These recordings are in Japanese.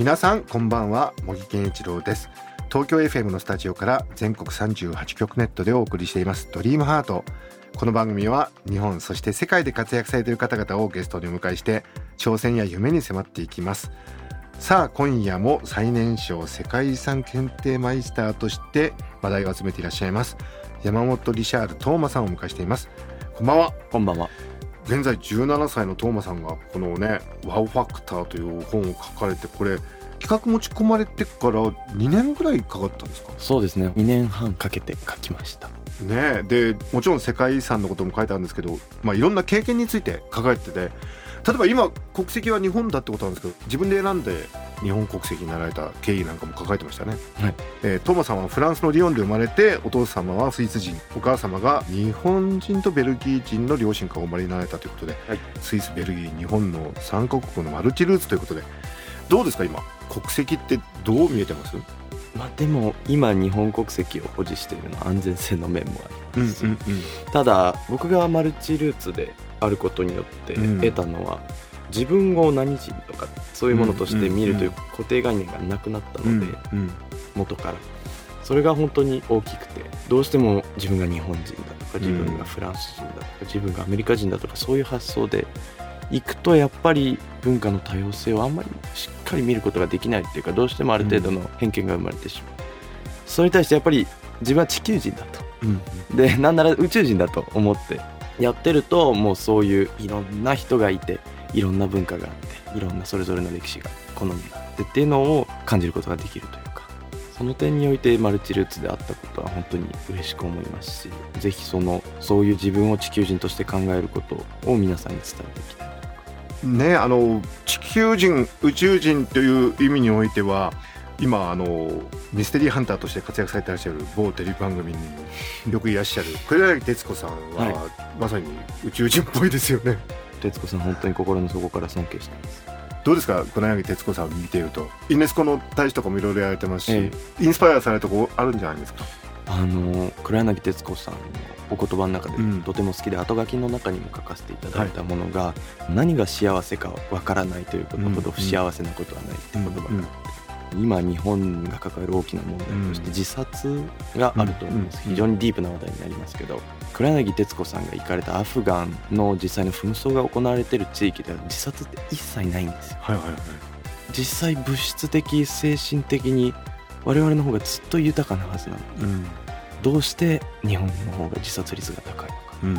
皆さんこんばんは茂木健一郎です。東京 FM のスタジオから全国38局ネットでお送りしていますドリームハート。この番組は日本そして世界で活躍されている方々をゲストにお迎えして挑戦や夢に迫っていきます。さあ今夜も最年少世界遺産検定マイスターとして話題を集めていらっしゃいます山本リシャールトーマさんをお迎えしています。こんばんは。こんばんは。現在17歳のトーマさんがこのね「ワウファクター」という本を書かれてこれ企画持ち込まれてから2年ぐらいかかったんですか？そうですね。2年半かけて書きました。ねえでもちろん世界遺産のことも書いてあるんですけど、まあ、いろんな経験について書かれてて例えば今国籍は日本だってことなんですけど自分で選んで日本国籍になられた経緯なんかも書かれてましたね、はい。えートーマさんはフランスのリヨンで生まれてお父様はスイス人お母様が日本人とベルギー人の両親からお生まれになられたということで、はい。スイスベルギー日本の3カ国のマルチルーツということでどうですか今国籍ってどう見えてます？まあでも今日本国籍を保持しているのは安全性の面もあります。し、ただ僕がマルチルーツであることによってうん。得たのは、自分を何人とかそういうものとして見るという固定概念がなくなったうんので、うん元から。それが本当に大きくてどうしても自分が日本人だとか自分がフランス人だとか自分がアメリカ人だとかそういう発想で行くとやっぱり文化の多様性をあんまりしっかり見ることができないっていうかどうしてもある程度の偏見が生まれてしまう、それに対してやっぱり自分は地球人だと。うん。でなんなら宇宙人だと思ってやってるともうそういういろんな人がいていろんな文化があっていろんなそれぞれの歴史が好みがあってっていうのを感じることができるというかその点においてマルチルーツであったことは本当に嬉しく思いますしぜひそのそういう自分を地球人として考えることを皆さんに伝えていきたい。ねあの地球人宇宙人という意味においては今あのミステリーハンターとして活躍されていらっしゃる某テレビ番組にもよくいらっしゃる黒柳徹子さんは、はまさに宇宙人っぽいですよね。徹子さん本当に心の底から尊敬してます。どうですか？黒柳徹子さんを見ていると。ユネスコの大使とかもいろいろやられてますし、えインスパイアされるとこあるんじゃないですか？あの黒柳徹子さんのお言葉の中でうん。とても好きで、後書きの中にも書かせていただいたものが、何が幸せかわからないということほど不幸せなことはないって言葉があって、今日本が抱える大きな問題としてうん。自殺があると思うんです、うん。非常にディープな話題になりますけど黒柳徹子さんが行かれたアフガンの実際の紛争が行われている地域では自殺って一切ないんですよ。はいはいはい。実際物質的精神的に我々の方がずっと豊かなはずなのうん。どうして日本の方が自殺率が高いのか。うん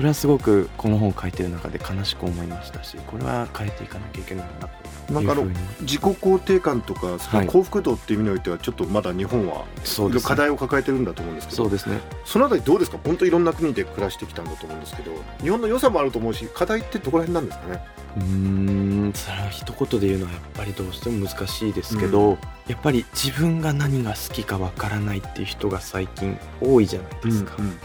それはすごくこの本を書いてる中で悲しく思いましたしこれは変えていかなきゃいけないなとなんかあの自己肯定感とかそのはい幸福度っていう意味においてはちょっとまだ日本は課題を抱えてるんだと思うんですけどそうですね。そのあたりどうですか？本当いろんな国で暮らしてきたんだと思うんですけど日本の良さもあると思うし課題ってどこら辺なんですかね？うーんそれは一言で言うのはやっぱりどうしても難しいですけど、やっぱり自分が何が好きかわからないっていう人が最近多いじゃないですか、うん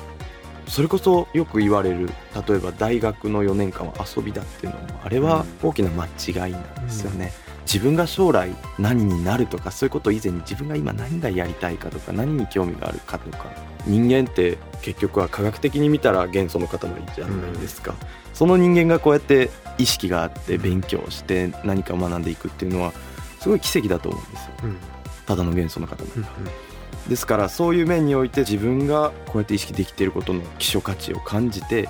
それこそよく言われる例えば大学の4年間は遊びだっていうのもあれは大きな間違いなんですよね、自分が将来何になるとかそういうこと以前に自分が今何がやりたいかとか何に興味があるかとか。人間って結局は科学的に見たら元素の塊じゃないですか、その人間がこうやって意識があって勉強して何かを学んでいくっていうのはすごい奇跡だと思うんですよ。うん。ただの元素の塊。が、うんですからそういう面において自分がこうやって意識できていることの希少価値を感じて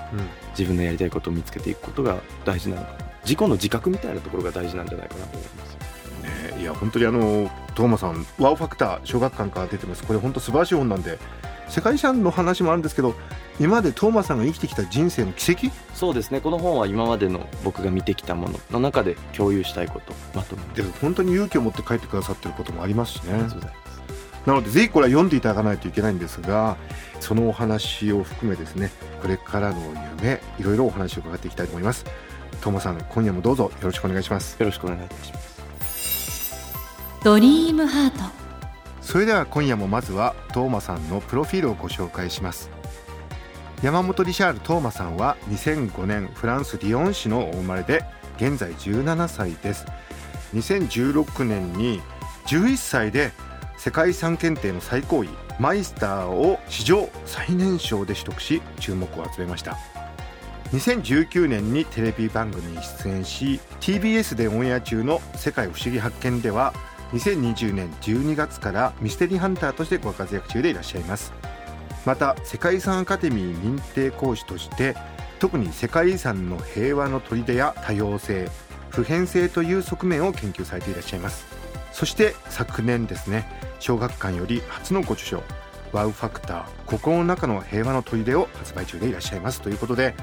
自分のやりたいことを見つけていくことが大事なのかな自己の自覚みたいなところが大事なんじゃないかなと思いますねいや本当にあのトーマさんワウファクター小学館から出てます。これ本当素晴らしい本なんで世界遺産の話もあるんですけど今までトーマさんが生きてきた人生の奇跡？そうですね。この本は今までの僕が見てきたものの中で共有したいことまとめて。で本当に勇気を持って書いてくださってることもありますしね。ありがとうございますなのでぜひこれは読んでいただかないといけないんですがそのお話を含めですねこれからの夢いろいろお話を伺っていきたいと思います。トーマさん今夜もどうぞよろしくお願いします。よろしくお願いいたします。ドリームハート。それでは今夜もまずはトーマさんのプロフィールをご紹介します。山本リシャール・トーマさんは2005年フランス・リヨン市のお生まれで現在17歳です。2016年に11歳で世界遺産検定の最高位マイスターを史上最年少で取得し注目を集めました。2019年にテレビ番組に出演し TBS でオンエア中の「世界不思議発見」では2020年12月からミステリーハンターとしてご活躍中でいらっしゃいます。また世界遺産アカデミー認定講師として特に世界遺産の平和の砦や多様性普遍性という側面を研究されていらっしゃいます。そして昨年ですね小学館より初のご著書「ワウファクター心の中の平和の砦」を発売中でいらっしゃいますということで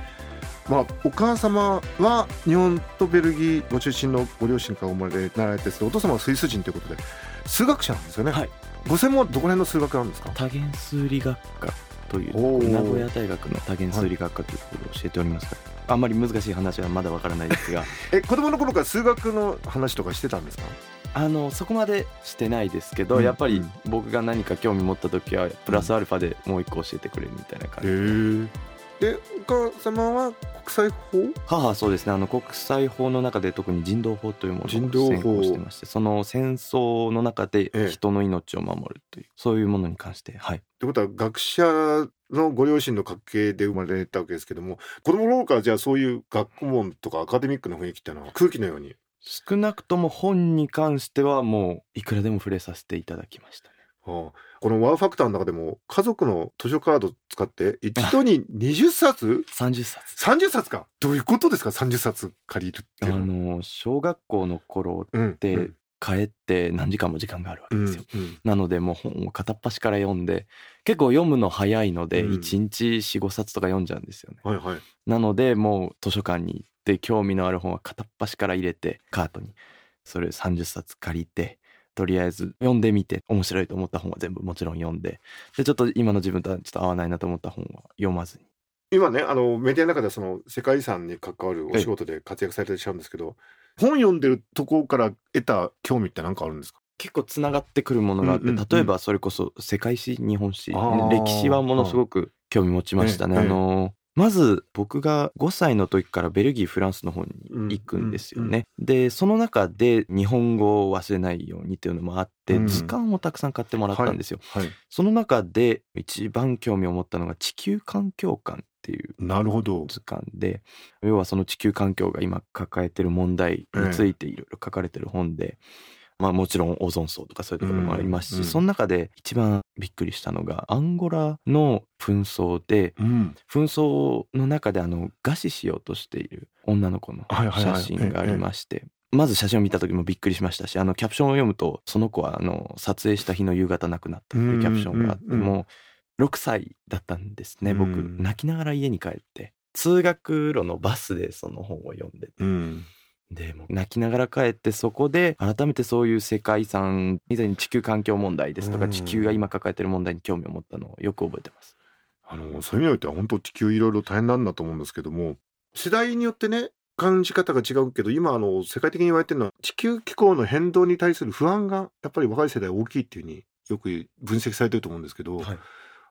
まあ、お母様は日本とベルギーご出身のご両親から生まれなられてお父様はスイス人ということで数学者なんですよね、はい、ご専門はどこら辺の数学なんですか？多元数理学科という名古屋大学の多元数理学科というところを教えておりますはい、あんまり難しい話はまだわからないですが。え子供の頃から数学の話とかしてたんですか？あのそこまでしてないですけど、うん、やっぱり僕が何か興味持った時はプラスアルファでもう一個教えてくれるみたいな感じで、うんでお母様は国際法？母はそうですね。あの国際法の中で特に人道法というものを専攻してましてその戦争の中で人の命を守るという、ええ、そういうものに関してはい。ってことは学者のご両親の家系で生まれたわけですけども子供の頃からじゃあそういう学校門とかアカデミックな雰囲気っていうのは空気のように少なくとも本に関してはもういくらでも触れさせていただきましたね。はあ、このワーファクターの中でも家族の図書カード使って一度に20冊 ?30 冊。30冊かどういうことですか？30冊借りるってあの小学校の頃って帰って何時間も時間があるわけですよ。うんうん、なのでもう本を片っ端から読んで結構読むの早いので1日45冊とか読んじゃうんですよね。はいはい、なのでもう図書館に行って興味のある本は片っ端から入れてカートに。それ30冊借りてとりあえず読んでみて面白いと思った本は全部もちろん読んで。でちょっと今の自分とはちょっと合わないなと思った本は読まずに。今ねあのメディアの中ではその世界遺産に関わるお仕事で活躍されてらっしゃるんですけど本読んでるところから得た興味って何かあるんですか？結構つながってくるものがあって、うんうんうん、例えばそれこそ世界史日本史。歴史はものすごく興味持ちましたね。あのまず僕が5歳の時からベルギーフランスの方に行くんですよね。でその中で日本語を忘れないようにっていうのもあって、うん、図鑑をたくさん買ってもらったんですよ。はいはい、その中で一番興味を持ったのが地球環境館っていう図鑑で要はその地球環境が今抱えてる問題についていろいろ書かれてる本で。ええまあもちろんオゾン層とかそういうところもありますし、うんうん、その中で一番びっくりしたのがアンゴラの紛争で、うん、紛争の中であの餓死しようとしている女の子の写真がありまして、まず写真を見た時もびっくりしましたしあのキャプションを読むとその子はあの撮影した日の夕方亡くなったっていうキャプションがあって、もう6歳だったんですね僕、泣きながら家に帰って。通学路のバスでその本を読んでて。うんでも。泣きながら帰ってそこで改めてそういう世界遺産以前に地球環境問題ですとか地球が今抱えてる問題に興味を持ったのをよく覚えてます。あのそういう意味においては本当地球いろいろ大変なんだと思うんですけども世代によってね感じ方が違うけど今あの世界的に言われてるのは地球気候の変動に対する不安がやっぱり若い世代大きいっていうふうによく分析されてると思うんですけど、はい、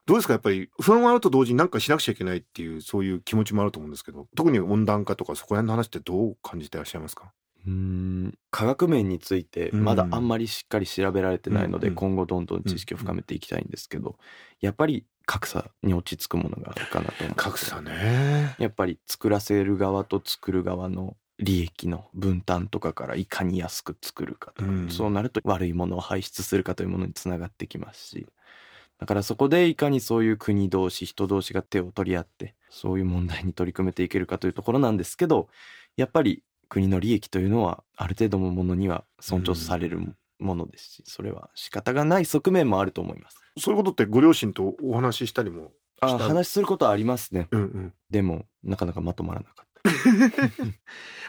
どうですか？やっぱり不安はあると同時に何かしなくちゃいけないっていうそういう気持ちもあると思うんですけど特に温暖化とかそこら辺の話ってどう感じていらっしゃいますか？うん科学面についてまだあんまりしっかり調べられてないので、今後どんどん知識を深めていきたいんですけど、やっぱり格差に落ち着くものがあるかなと思格差ね。やっぱり作らせる側と作る側の利益の分担とかからいかに安く作るかとか、うん、そうなると悪いものを排出するかというものにつながってきますしだからそこでいかにそういう国同士人同士が手を取り合ってそういう問題に取り組めていけるかというところなんですけどやっぱり国の利益というのはある程度のものには尊重されるものですし、それは仕方がない側面もあると思います。そういうことってご両親とお話ししたりもあ話することはありますね、うんうん、でもなかなかまとまらなかった。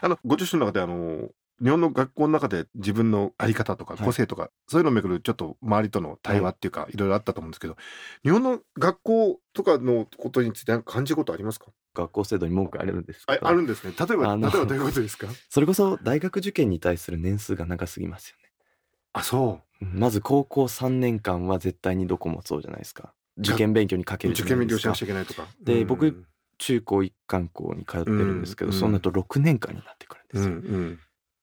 あのご自身の中であの日本の学校の中で自分の在り方とか個性とか、はい、そういうのをめぐるちょっと周りとの対話っていうか、はい、いろいろあったと思うんですけど日本の学校とかのことについて感じることありますか？学校制度に文句あるんですああるんですね。例えば例えばどういうことですか？それこそ大学受験に対する年数が長すぎますよね。あそう。まず高校3年間は絶対にどこもそうじゃないですか。受験勉強にかけるじ受験勉強しなゃないですか。くちゃいけないとか。で僕中高一貫校に通ってるんですけど、うんその後6年間になってくるんでうんすよ、うん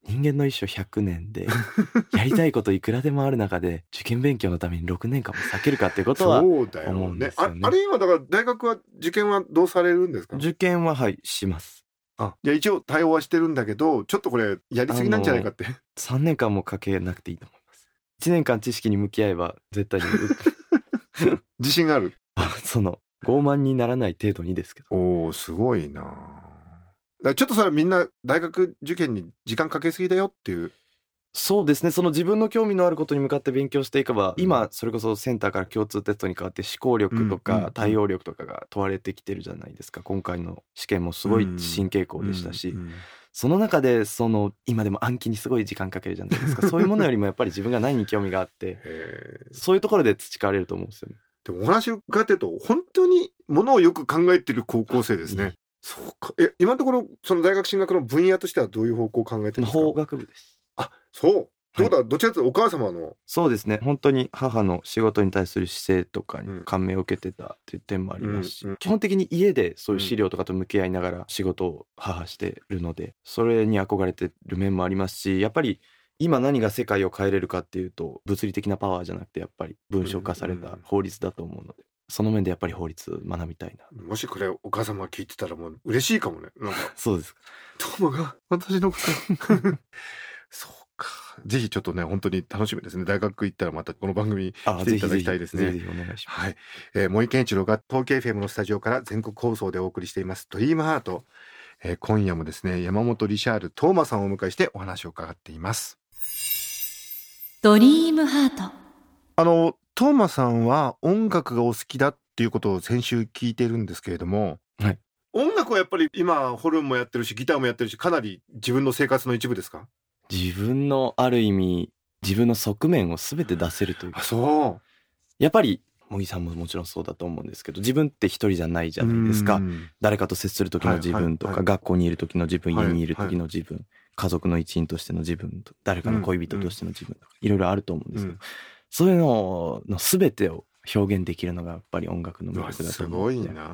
人間の一生100年で やりたいこといくらでもある中で受験勉強のために6年間も避けるかっていうことはそうだよ思うんでねすよね。ああれ今だから大学は受験はどうされるんですか？受験ははいします。あいや一応対応はしてるんだけどちょっとこれやりすぎなんじゃないかって。3年間もかけなくていいと思います。1年間知識に向き合えば絶対に 自信がある。あその傲慢にならない程度にですけど。おおすごいならちょっとそれはみんな大学受験に時間かけすぎだよっていう。そうですね。その自分の興味のあることに向かって勉強していけば今それこそセンターから共通テストに変わって思考力とうんうんか対応力とかが問われてきてるじゃないですか。今回の試験もすごい新傾向でしたし、うんうんその中でその今でも暗記にすごい時間かけるじゃないですか。そういうものよりもやっぱり自分が何に興味があってそういうところで培われると思うんですよね。でもお話伺ってると本当にものをよく考えてる高校生ですね。そうか。え今のところその大学進学の分野としてはどういう方向を考えてるんですか？法学部です。あそう。どうだ、どちらかというとお母様の？そうですね。本当に母の仕事に対する姿勢とかうん。に感銘を受けてたっていう点もありますし、うんうん基本的に家でそういう資料とかと向き合いながら仕事を母してるのでそれに憧れてる面もありますしやっぱり今何が世界を変えれるかっていうと物理的なパワーじゃなくてやっぱり文章化された法律だと思うのでその面でやっぱり法律学びたいな。もしこれお母様が聞いてたらもう嬉しいかもね。なんか。そうです。トモが私のこと。そうか。ぜひちょっとね本当に楽しみですね。大学行ったらまたこの番組あ来ていただきたいですね。ぜひぜひぜひお願いします、はい、えー、森健一郎が東京 FM のスタジオから全国放送でお送りしています「ドリームハート、えー、今夜もですね山本リシャールトーマさんをお迎えしてお話を伺っています。ドリームハート。あのトーマさんは音楽がお好きだっていうことを先週聞いてるんですけれども、はい、音楽はやっぱり今ホルンもやってるしギターもやってるしかなり自分の生活の一部ですか？自分のある意味自分の側面を全て出せるというか。あそう。やっぱり茂木さんももちろんそうだと思うんですけど自分って一人じゃないじゃないですか。うん。誰かと接する時の自分とか、はい。はいはい学校にいる時の自分、はい家にいる時の自分、家族の一員としての自分と誰かの恋人としての自分とか、いろいろあると思うんですけど、うんそういうのの全てを表現できるのがやっぱり音楽の魅力だとす思うので。ごいな。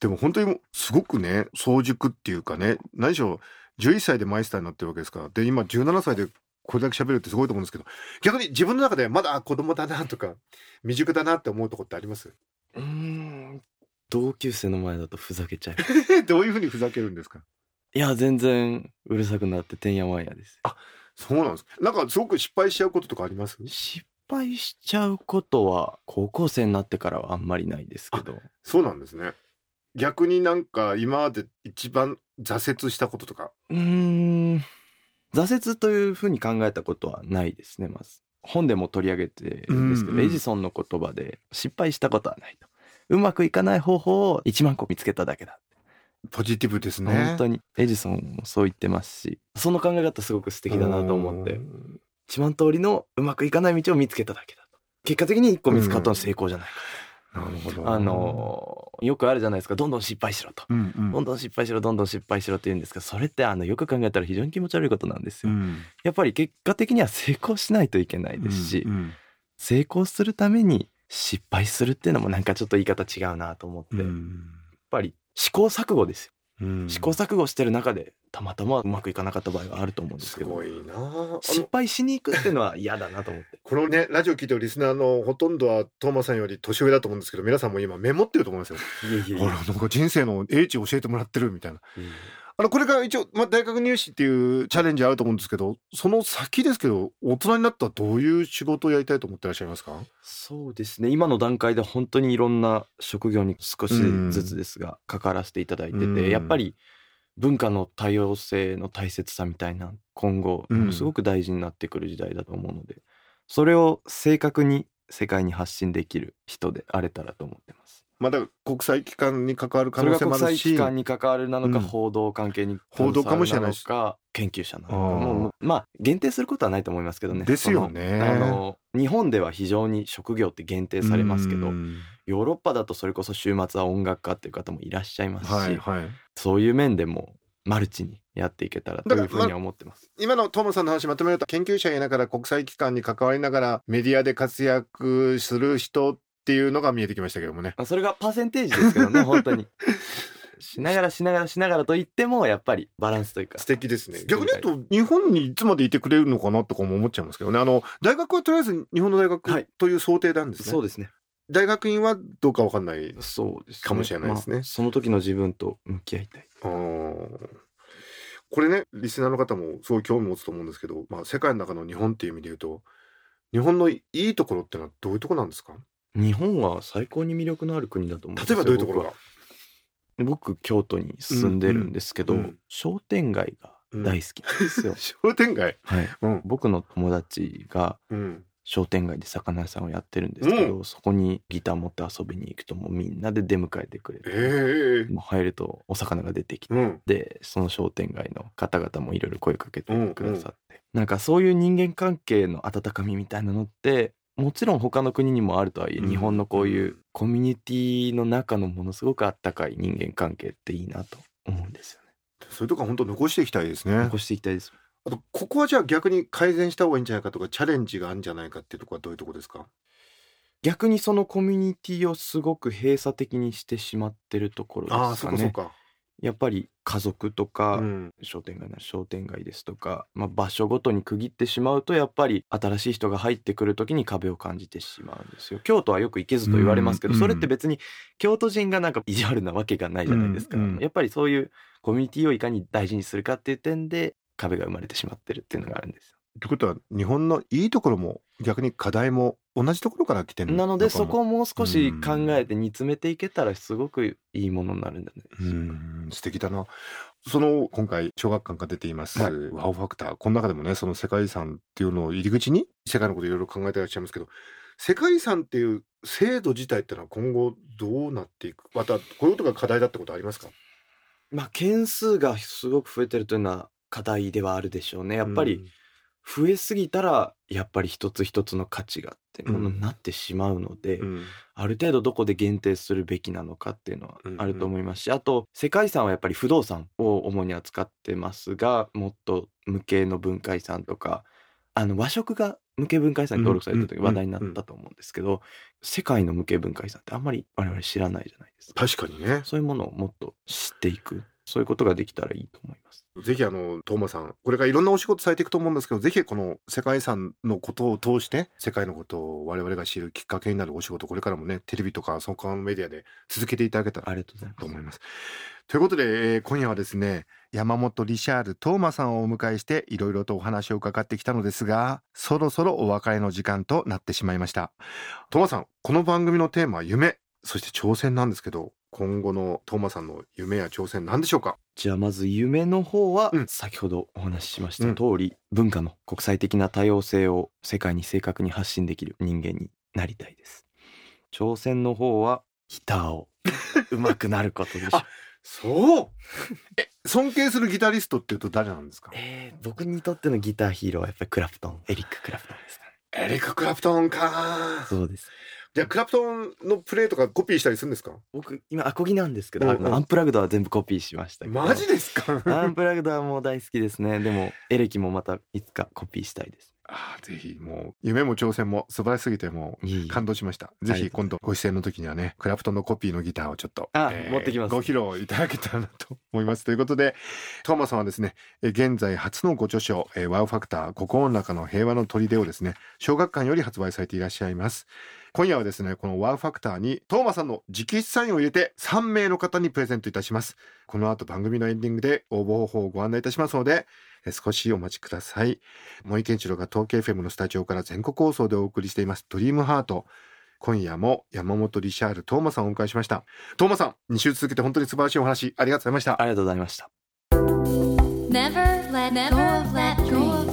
でも本当にすごくね早熟っていうかね何しろ11歳でマイスターになってるわけですから。で今17歳でこれだけ喋るってすごいと思うんですけど逆に自分の中でまだあ子供だなとか未熟だなって思うとこってあります？うーん。同級生の前だとふざけちゃう。どういうふうにふざけるんですか？いや全然うるさくなっててんやわんやですそうなんです。なんかすごく失敗しちゃうこととかあります？失敗しちゃうことは高校生になってからはあんまりないですけど。そうなんですね。逆になんか今まで一番挫折したこととか？うーん。挫折というふうに考えたことはないですねまず。本でも取り上げてるんですけど、うんうんエジソンの言葉で失敗したことはないと。うまくいかない方法を1万個見つけただけだ、ポジティブですね。本当に。エジソンもそう言ってますし。その考え方すごく素敵だなと思って。うん。1万通りのうまくいかない道を見つけただけだと。結果的に1個見つかったのは成功じゃないか、なるほど。あのよくあるじゃないですか。どんどん失敗しろと。うんうん。どんどん失敗しろどんどん失敗しろって言うんですけどそれってあのよく考えたら非常に気持ち悪いことなんですよ、うん。やっぱり結果的には成功しないといけないですし、うんうん。成功するために失敗するっていうのもなんかちょっと言い方違うなと思って、やっうん。ぱり試行錯誤ですよ、うん。試行錯誤してる中でたまたまうまくいかなかった場合はあると思うんですけど。すごいな。ああの失敗しに行くっていうのは嫌だなと思って。このねラジオ聞いてるリスナーのほとんどはトーマさんより年上だと思うんですけど皆さんも今メモってると思いますよ。いやいあらなんか人生の英知教えてもらってるみたいな。あのこれから一応、まあ、大学入試っていうチャレンジあると思うんですけどその先ですけど大人になったらどういう仕事をやりたいと思ってらっしゃいますか？そうですね。今の段階で本当にいろんな職業に少しずつですが関わらせていただいてて、うん。やっぱり文化の多様性の大切さみたいな今後すごく大事になってくる時代だと思うので、それを正確に世界に発信できる人であれたらと思ってます。まだ国際機関に関わる可能性もあるし機関に関わるなのか、うん。報道関係に報道かもしれないか研究者なのか。もうまあ限定することはないと思いますけどね。ですよね。あの日本では非常に職業って限定されますけどうん。ヨーロッパだとそれこそ週末は音楽家っていう方もいらっしゃいますし、はいはい。そういう面でもマルチにやっていけたらというふうには思ってます。今のトムさんの話まとめると研究者いながら国際機関に関わりながらメディアで活躍する人っていうのが見えてきましたけどもね。まあそれがパーセンテージですけどね 本当に。しながらしながらしながらと言ってもやっぱりバランスというか素敵ですね。逆に言うと日本にいつまでいてくれるのかなとかも思っちゃいますけどね。あの大学はとりあえず日本の大はい学という想定なんですね。そうですね。大学院はどうかわかんない。そうですねかもしれないですねまあその時の自分と向き合いたい。あーこれねリスナーの方もすごい興味持つと思うんですけど、まあ、世界の中の日本っていう意味で言うと日本のいいところってのはどういうところなんですか？日本は最高に魅力のある国だと思うんですよ例えばどういうところが？僕は。僕京都に住んでるんですけど、うんうん。商店街が大好きなんですよ。商店街？はい、うん。僕の友達がうん。商店街で魚屋さんをやってるんですけど、そこにギター持って遊びに行くともうみんなで出迎えてくれて、ええもう入るとお魚が出てきて、うん。でその商店街の方々もいろいろ声かけてくださって、なんかそういう人間関係の温かみみたいなのってもちろん他の国にもあるとはいえ、うん日本のこういうコミュニティの中のものすごくあったかい人間関係っていいなと思うんですよね。そういうとこは本当残していきたいですね残していきたいです。あとここはじゃあ逆に改善した方がいいんじゃないかとかチャレンジがあるんじゃないかっていうところはどういうところですか？逆にそのコミュニティをすごく閉鎖的にしてしまってるところああですかね。そこそこかやっぱり家族とか、うん商店街なら商店街ですとか、まあ、場所ごとに区切ってしまうとやっぱり新しい人が入ってくる時に壁を感じてしまうんですよ。京都はよく行けずと言われますけど、うんそれって別に京都人がなんか意地悪なわけがないじゃないですか。うんうんやっぱりそういうコミュニティをいかに大事にするかっていう点で壁が生まれてしまってるっていうのがあるんですよ。ということは日本のいいところも逆に課題も同じところから来てるなのでそこをももう少し考えて煮詰めていけたらすごくいいものになるんだね。うん。素敵だな。その今回小学館が出ています、はい。ワオファクター。この中でもねその世界遺産っていうのを入り口に世界のこといろいろ考えていらっしゃいますけど世界遺産っていう制度自体ってのは今後どうなっていく？またこういうことが課題だってことありますか？まあ件数がすごく増えてるというのは課題ではあるでしょうね。やっぱり、増えすぎたらやっぱり一つ一つの価値がってものになってしまうので、うん。ある程度どこで限定するべきなのかっていうのはうんあると思いますし、あと世界遺産はやっぱり不動産を主に扱ってますがもっと無形の文化遺産とかあの和食が無形文化遺産に登録された時うん。話題になったと思うんですけど、世界の無形文化遺産ってあんまり我々知らないじゃないですか。確かにね。そういうものをもっと知っていく。そういうことができたらいいと思います。ぜひあのトーマさんこれからいろんなお仕事されていくと思うんですけどぜひこの世界遺産のことを通して世界のことを我々が知るきっかけになるお仕事これからもねテレビとかその他のメディアで続けていただけたらと思います。ということで、えー今夜はですね山本リシャール・トーマさんをお迎えしていろいろとお話を伺ってきたのですがそろそろお別れの時間となってしまいました。トーマさんこの番組のテーマは夢そして挑戦なんですけど今後のトーマさんの夢や挑戦何でしょうか？じゃあまず夢の方はうん。先ほどお話ししましたうん。通り、文化の国際的な多様性を世界に正確に発信できる人間になりたいです。挑戦の方はギターを 上手くなることでしょあそう。え尊敬するギタリストっていうと誰なんですか？えー僕にとってのギターヒーローはやっぱりクラプトンエリック・クラプトンですかね。エリック・クラプトンか。そうですじゃあクラプトンのプレイとかコピーしたりするんですか？僕今アコギなんですけど、うんうん。アンプラグドは全部コピーしましたマジですか？アンプラグドはもう大好きですね。でもエレキもまたいつかコピーしたいです。あーぜひもう夢も挑戦も素晴らしすぎてもう感動しました。ぜひ今度ご出演の時にはね、クラプトンのコピーのギターをちょっと、あ持ってきます。ご披露いただけたらなと思います。ということで、トーマさんはですね、え現在初のご著書、えーワウファクター、心の中の平和の砦をですね、小学館より発売されていらっしゃいます。今夜はですね、このワウファクターにトーマさんの直筆サインを入れて3名の方にプレゼントいたします。この後番組のエンディングで応募方法をご案内いたしますので、え少しお待ちください。森健一郎が東京 FM のスタジオから全国放送でお送りしていますドリームハート。今夜も山本リシャール・トーマさんをお迎えしました。トーマさん、2週続けて本当に素晴らしいお話ありがとうございました。ありがとうございました Never let go of that dream.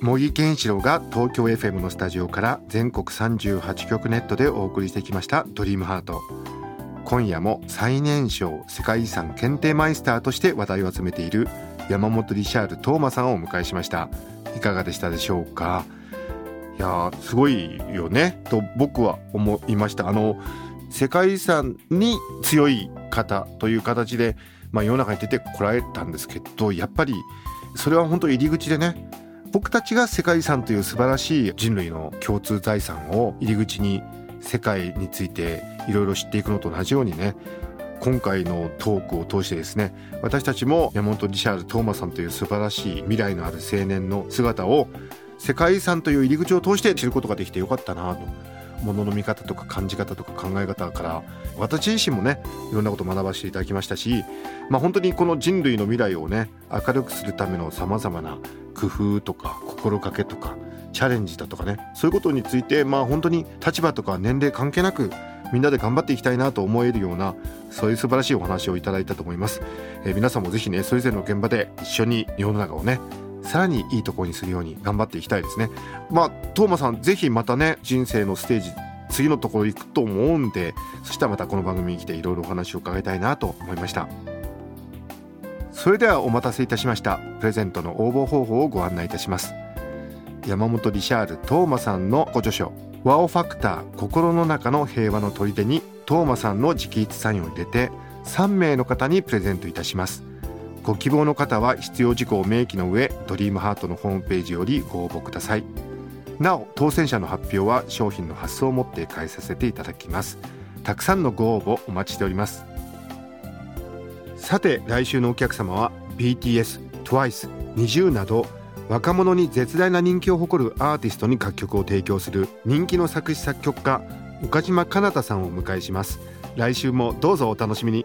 茂木健一郎が東京 FM のスタジオから全国38局ネットでお送りしてきましたドリームハート。今夜も最年少世界遺産検定マイスターとして話題を集めている山本リシャール・トーマさんをお迎えしました。いかがでしたでしょうか？いやすごいよね。と僕は思いました。あの世界遺産に強い方という形で、まあ、世の中に出てこられたんですけどやっぱりそれは本当入り口でね僕たちが世界遺産という素晴らしい人類の共通財産を入り口に世界についていろいろ知っていくのと同じようにね今回のトークを通してですね私たちも山本リシャール・トーマさんという素晴らしい未来のある青年の姿を世界遺産という入り口を通して知ることができてよかったなと物の見方とか感じ方とか考え方から私自身もねいろんなことを学ばせていただきましたし、まあ、本当にこの人類の未来をね明るくするためのさまざまな工夫とか心がけとかチャレンジだとかねそういうことについてまあ本当に立場とか年齢関係なくみんなで頑張っていきたいなと思えるようなそういう素晴らしいお話をいただいたと思います、えー、皆さんもぜひねそれぞれの現場で一緒に世の中をねさらにいいところにするように頑張っていきたいですね。まあトーマさんぜひまたね人生のステージ次のところ行くと思うんでそしたらまたこの番組に来ていろいろお話を伺いたいなと思いました。それではお待たせいたしました。プレゼントの応募方法をご案内いたします。山本リシャール・トーマさんのご著書「ワオファクター心の中の平和の砦」にトーマさんの直筆サインを入れて3名の方にプレゼントいたします。ご希望の方は必要事項を明記の上ドリームハートのホームページよりご応募ください。なお当選者の発表は商品の発送をもって返させていただきます。たくさんのご応募お待ちしております。さて来週のお客様は BTS、TWICE、NiziU など若者に絶大な人気を誇るアーティストに楽曲を提供する人気の作詞作曲家岡島かなたさんをお迎えします。来週もどうぞお楽しみに。